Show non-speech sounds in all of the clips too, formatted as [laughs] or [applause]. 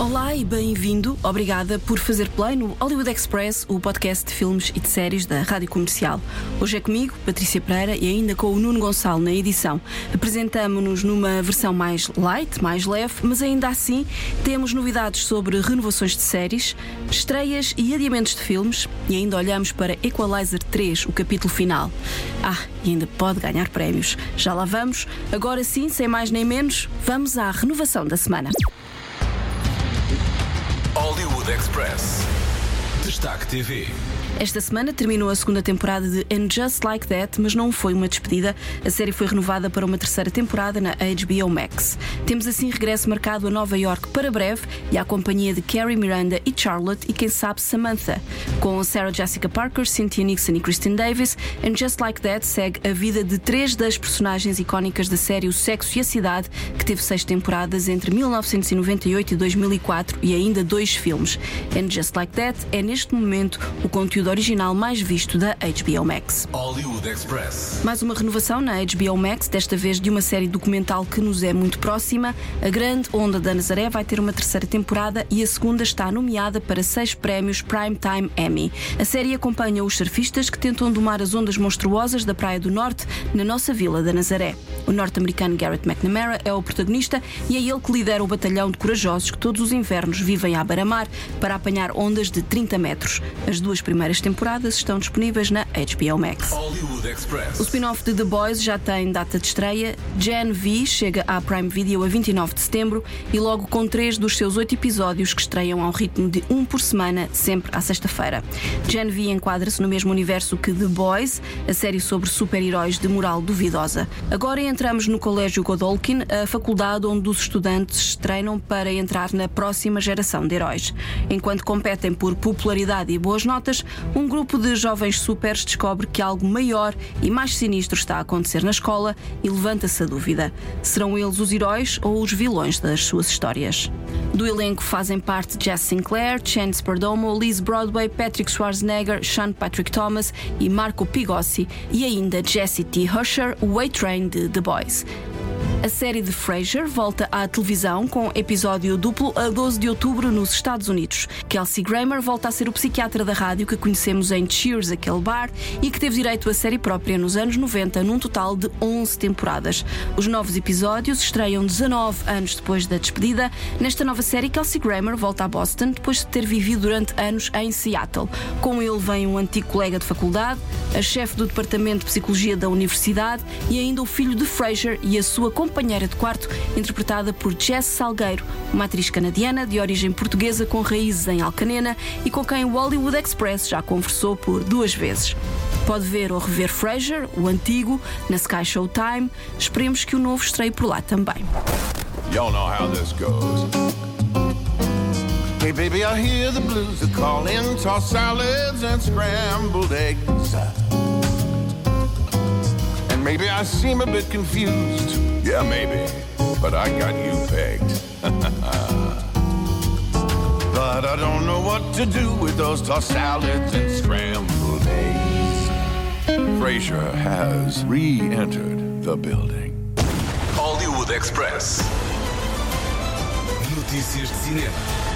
Olá e bem-vindo. Obrigada por fazer play no Hollywood Express, o podcast de filmes e de séries da Rádio Comercial. Hoje é comigo, Patrícia Pereira, e ainda com o Nuno Gonçalo na edição. Apresentamos-nos numa versão mais light, mais leve, mas ainda assim temos novidades sobre renovações de séries, estreias e adiamentos de filmes e ainda olhamos para Equalizer 3, o capítulo final. Ah, e ainda pode ganhar prémios. Já lá vamos. Agora sim, sem mais nem menos, vamos à renovação da semana. Express. Destaque TV. Esta semana terminou a segunda temporada de And Just Like That, mas não foi uma despedida. A série foi renovada para uma terceira temporada na HBO Max. Temos assim regresso marcado a Nova York para breve e à companhia de Carrie Miranda e Charlotte e quem sabe Samantha. Com Sarah Jessica Parker, Cynthia Nixon e Kristen Davis, And Just Like That segue a vida de três das personagens icónicas da série O Sexo e a Cidade, que teve seis temporadas entre 1998 e 2004 e ainda dois filmes. And Just Like That é neste momento o conteúdo original mais visto da HBO Max. Hollywood Express. Mais uma renovação na HBO Max, desta vez de uma série documental que nos é muito próxima. A Grande Onda da Nazaré vai ter uma terceira temporada e a segunda está nomeada para seis prémios Primetime Emmy. A série acompanha os surfistas que tentam domar as ondas monstruosas da Praia do Norte na nossa vila da Nazaré. O norte-americano Garrett McNamara é o protagonista e é ele que lidera o batalhão de corajosos que todos os invernos vivem à beira-mar para apanhar ondas de 30 metros. As duas primeiras temporadas estão disponíveis na HBO Max. O spin-off de The Boys já tem data de estreia. Gen V chega à Prime Video a 29 de setembro e logo com três dos seus oito episódios que estreiam ao ritmo de um por semana, sempre à sexta-feira. Gen V enquadra-se no mesmo universo que The Boys, a série sobre super-heróis de moral duvidosa. Agora entramos no Colégio Godolkin, a faculdade onde os estudantes treinam para entrar na próxima geração de heróis. Enquanto competem por popularidade e boas notas, um grupo de jovens supers descobre que algo maior e mais sinistro está a acontecer na escola e levanta-se a dúvida: serão eles os heróis ou os vilões das suas histórias? Do elenco fazem parte Jess Sinclair, Chance Perdomo, Liz Broadway, Patrick Schwarzenegger, Sean Patrick Thomas e Marco Pigossi e ainda Jesse T. Husher, o A-Train de The Boys. boys. A série de Frasier volta à televisão com episódio duplo a 12 de outubro nos Estados Unidos. Kelsey Grammer volta a ser o psiquiatra da rádio que conhecemos em Cheers, aquele bar, e que teve direito a série própria nos anos 90, num total de 11 temporadas. Os novos episódios estreiam 19 anos depois da despedida. Nesta nova série, Kelsey Grammer volta a Boston depois de ter vivido durante anos em Seattle. Com ele vem um antigo colega de faculdade, a chefe do departamento de psicologia da universidade e ainda o filho de Frasier e a sua companheira de quarto, interpretada por Jess Salgueiro, uma atriz canadiana de origem portuguesa com raízes em Alcanena e com quem o Hollywood Express já conversou por duas vezes. Pode ver ou rever Frasier, o antigo, na Sky Showtime. Esperemos que o novo estreie por lá também. Y'all know how this goes. Hey, baby, I hear the blues are calling. Toss salads and scrambled eggs. And maybe I seem a bit confused. Yeah, maybe. But I got you pegged. [laughs] but I don't know what to do with those tossed salads and scrambled eggs. Frasier has re entered the building. Hollywood Express. Notícias de cinema.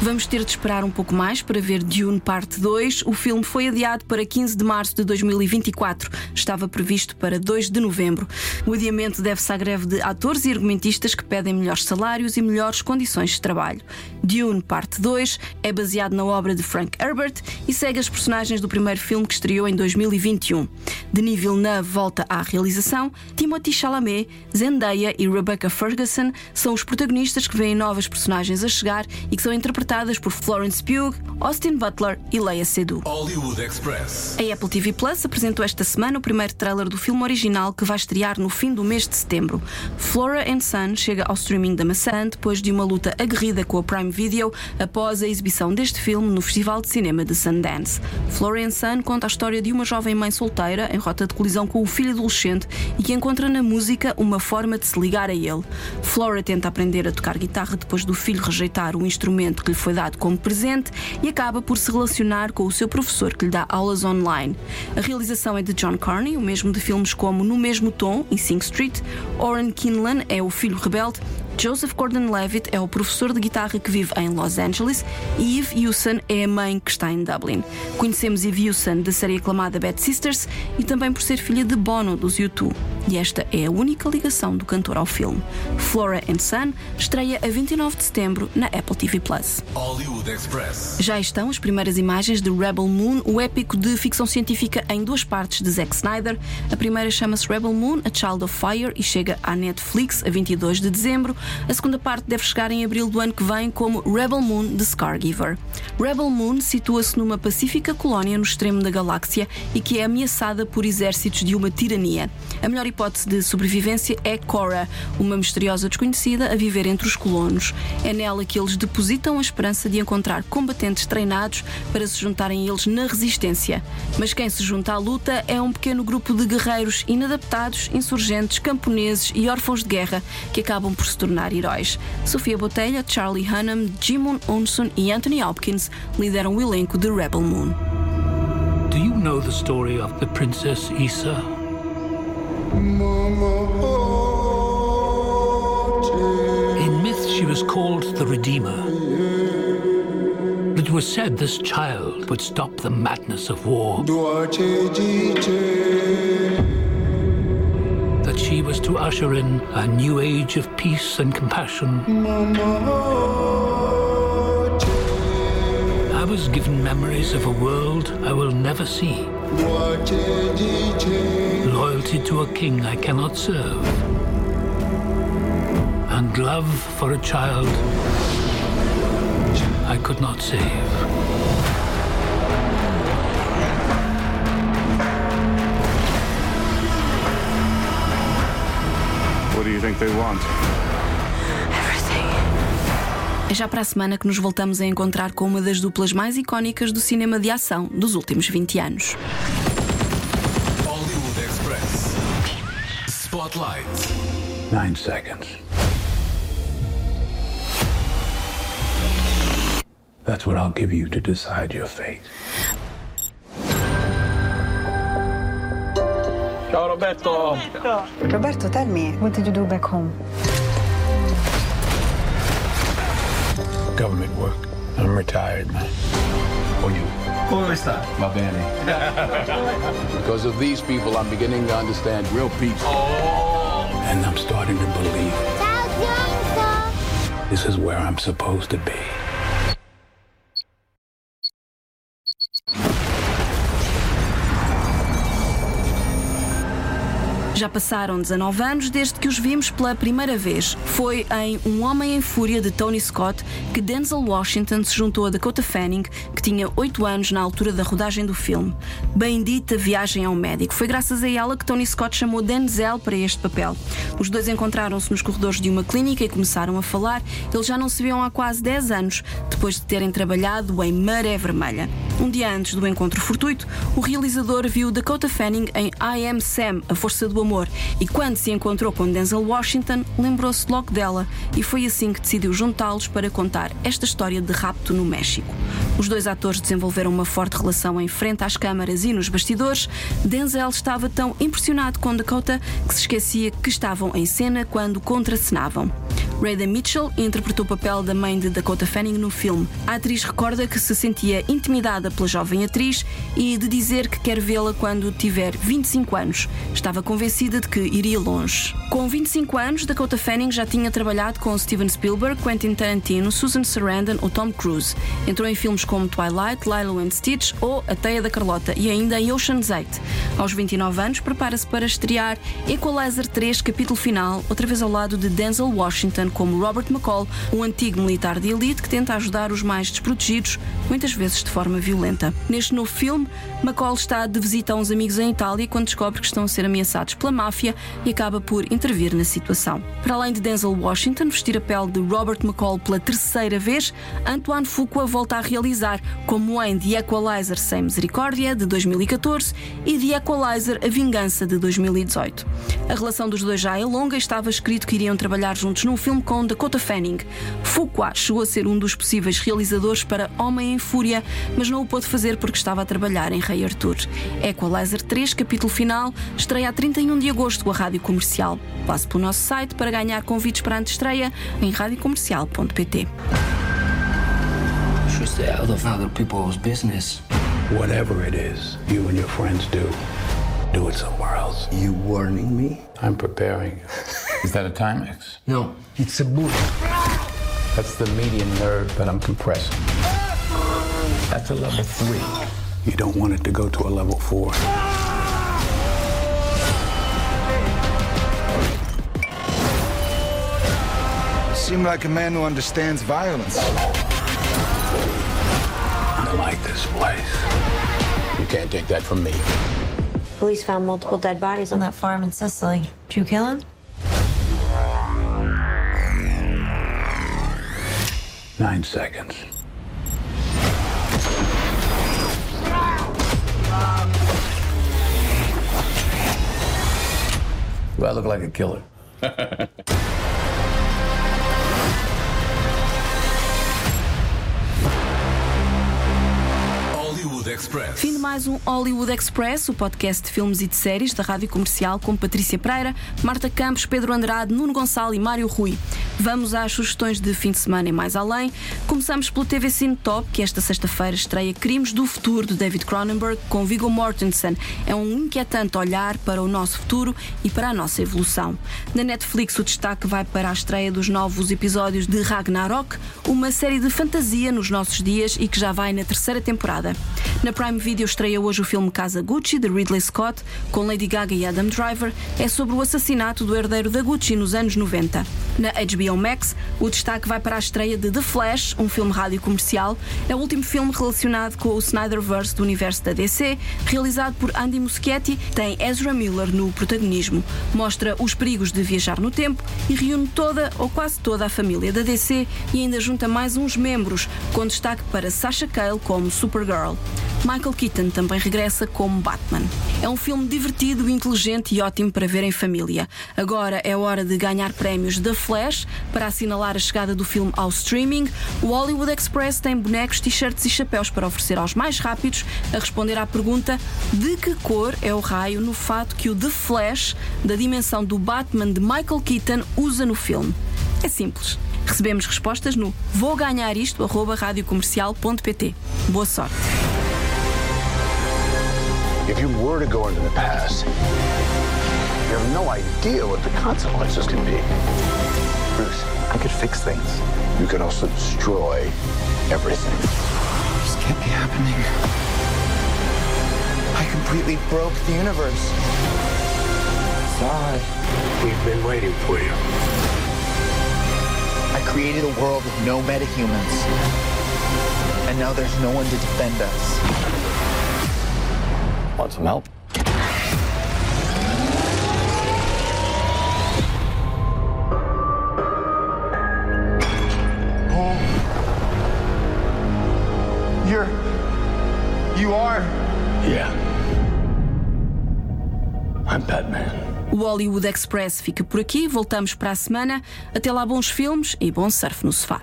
Vamos ter de esperar um pouco mais para ver Dune Parte 2. O filme foi adiado para 15 de março de 2024. Estava previsto para 2 de novembro. O adiamento deve-se à greve de atores e argumentistas que pedem melhores salários e melhores condições de trabalho. Dune Parte 2 é baseado na obra de Frank Herbert e segue as personagens do primeiro filme que estreou em 2021. Denis Villeneuve volta à realização. Timothy Chalamet, Zendaya e Rebecca Ferguson são os protagonistas que veem novas personagens a chegar e que são interpretadas por Florence Pugh, Austin Butler e Leia Seydoux. Hollywood Express. A Apple TV Plus apresentou esta semana o primeiro trailer do filme original que vai estrear no fim do mês de setembro. Flora and Son chega ao streaming da maçã depois de uma luta aguerrida com a Prime Video após a exibição deste filme no Festival de Cinema de Sundance. Flora and Son conta a história de uma jovem mãe solteira em rota de colisão com o filho adolescente e que encontra na música uma forma de se ligar a ele. Flora tenta aprender a tocar guitarra depois do filho rejeitar o instrumento que lhe foi dado como presente e acaba por se relacionar com o seu professor que lhe dá aulas online. A realização é de John Carney, o mesmo de filmes como No Mesmo Tom, em Sing Street, Oren Kinlan é o filho rebelde Joseph Gordon-Levitt é o professor de guitarra que vive em Los Angeles e Eve Hewson é a mãe que está em Dublin. Conhecemos Eve Hewson da série aclamada Bad Sisters e também por ser filha de Bono dos U2. E esta é a única ligação do cantor ao filme. Flora and Son estreia a 29 de setembro na Apple TV Plus. Já estão as primeiras imagens de Rebel Moon, o épico de ficção científica em duas partes de Zack Snyder. A primeira chama-se Rebel Moon, A Child of Fire e chega à Netflix a 22 de dezembro. A segunda parte deve chegar em abril do ano que vem como Rebel Moon The Scargiver. Rebel Moon situa-se numa pacífica colónia no extremo da galáxia e que é ameaçada por exércitos de uma tirania. A melhor hipótese de sobrevivência é Cora, uma misteriosa desconhecida a viver entre os colonos. É nela que eles depositam a esperança de encontrar combatentes treinados para se juntarem a eles na resistência. Mas quem se junta à luta é um pequeno grupo de guerreiros inadaptados, insurgentes, camponeses e órfãos de guerra que acabam por se tornar heróis. Sofia Botelha, Charlie Hunnam, Jimon Onson e Anthony Hopkins lideram o elenco de Rebel Moon. Do you know the story of the Princess Issa? In myth, she was called the Redeemer. It was said this child would stop the madness of war. She was to usher in a new age of peace and compassion. I was given memories of a world I will never see. Loyalty to a king I cannot serve. And love for a child I could not save. Do you think they want? É já para a semana que nos voltamos a encontrar com uma das duplas mais icónicas do cinema de ação dos últimos 20 anos. Hollywood Express. Spotlight. Nine seconds. That's what I'll give you to decide your fate. Ciao Roberto! Roberto, tell me, what did you do back home? Government work. I'm retired, man. Oh, you. Come sta? Va bene. because of these people, I'm beginning to understand real peace. Oh. And I'm starting to believe this is where I'm supposed to be. Já passaram 19 anos desde que os vimos pela primeira vez. Foi em Um Homem em Fúria de Tony Scott que Denzel Washington se juntou a Dakota Fanning, que tinha 8 anos na altura da rodagem do filme. Bendita viagem ao médico. Foi graças a ela que Tony Scott chamou Denzel para este papel. Os dois encontraram-se nos corredores de uma clínica e começaram a falar. Eles já não se viam há quase 10 anos, depois de terem trabalhado em Maré Vermelha. Um dia antes do encontro fortuito, o realizador viu Dakota Fanning em I Am Sam, A Força do Amor, e quando se encontrou com Denzel Washington, lembrou-se logo dela e foi assim que decidiu juntá-los para contar esta história de rapto no México. Os dois atores desenvolveram uma forte relação em frente às câmaras e nos bastidores. Denzel estava tão impressionado com Dakota que se esquecia que estavam em cena quando contracenavam. Rada Mitchell interpretou o papel da mãe de Dakota Fanning no filme. A atriz recorda que se sentia intimidada pela jovem atriz e de dizer que quer vê-la quando tiver 25 anos. Estava convencida de que iria longe. Com 25 anos, Dakota Fanning já tinha trabalhado com Steven Spielberg, Quentin Tarantino, Susan Sarandon ou Tom Cruise. Entrou em filmes como Twilight, Lilo and Stitch ou A Teia da Carlota e ainda em Ocean's 8. Aos 29 anos, prepara-se para estrear Equalizer 3, capítulo final, outra vez ao lado de Denzel Washington como Robert McCall, um antigo militar de elite que tenta ajudar os mais desprotegidos, muitas vezes de forma violenta. Neste novo filme, McCall está de visita a uns amigos em Itália quando descobre que estão a ser ameaçados pela máfia e acaba por intervir na situação. Para além de Denzel Washington vestir a pele de Robert McCall pela terceira vez, Antoine Fuqua volta a realizar, como em The Equalizer Sem Misericórdia, de 2014, e The Equalizer A Vingança, de 2018. A relação dos dois já é longa e estava escrito que iriam trabalhar juntos num filme filme com Dakota Fanning. Fuqua chegou a ser um dos possíveis realizadores para Homem em Fúria, mas não o pôde fazer porque estava a trabalhar em Rei Arthur. Equalizer 3, capítulo final, estreia a 31 de agosto com a Rádio Comercial. Passe pelo nosso site para ganhar convites para a antestreia em radiocomercial.pt. Should stay out of other people's business. Whatever it is you and your friends do, do it somewhere else. You warning me? I'm preparing you. Is that a Timex? No, it's a boot. That's the median nerve that I'm compressing. That's a level three. You don't want it to go to a level four. Seem like a man who understands violence. I like this place. You can't take that from me. Police found multiple dead bodies on that farm in Sicily. Did you kill him? Nine seconds. Do I look like a killer? [laughs] Hollywood Express. Fim de mais um Hollywood Express, o podcast de filmes e de séries da Rádio Comercial com Patrícia Pereira, Marta Campos, Pedro Andrade, Nuno Gonçalo e Mário Rui. Vamos às sugestões de fim de semana e mais além. Começamos pelo TV Cine Top, que esta sexta-feira estreia Crimes do Futuro de David Cronenberg com Viggo Mortensen. É um inquietante olhar para o nosso futuro e para a nossa evolução. Na Netflix, o destaque vai para a estreia dos novos episódios de Ragnarok, uma série de fantasia nos nossos dias e que já vai na terceira temporada. Na Prime Video estreia hoje o filme Casa Gucci, de Ridley Scott, com Lady Gaga e Adam Driver. É sobre o assassinato do herdeiro da Gucci nos anos 90. Na HBO Max, o destaque vai para a estreia de The Flash, um filme rádio comercial. É o último filme relacionado com o Snyderverse do universo da DC, realizado por Andy Muschietti, tem Ezra Miller no protagonismo. Mostra os perigos de viajar no tempo e reúne toda ou quase toda a família da DC e ainda junta mais uns membros, com destaque para Sasha Cale como Supergirl. Michael Keaton também regressa como Batman. É um filme divertido, inteligente e ótimo para ver em família. Agora é hora de ganhar prémios da Flash para assinalar a chegada do filme ao streaming. O Hollywood Express tem bonecos, t-shirts e chapéus para oferecer aos mais rápidos a responder à pergunta de que cor é o raio no fato que o The Flash, da dimensão do Batman de Michael Keaton, usa no filme. É simples. Recebemos respostas no vou ganhar isto radiocomercial.pt. Boa sorte. If you were to go into the past, you have no idea what the consequences can be. Bruce, I could fix things. You could also destroy everything. This can't be happening. I completely broke the universe. Sorry. We've been waiting for you. I created a world with no metahumans. And now there's no one to defend us. Want some help? You're. You are. Yeah. I'm Batman. O Hollywood Express fica por aqui. Voltamos para a semana. Até lá, bons filmes e bom surf no sofá.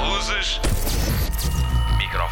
Luzes.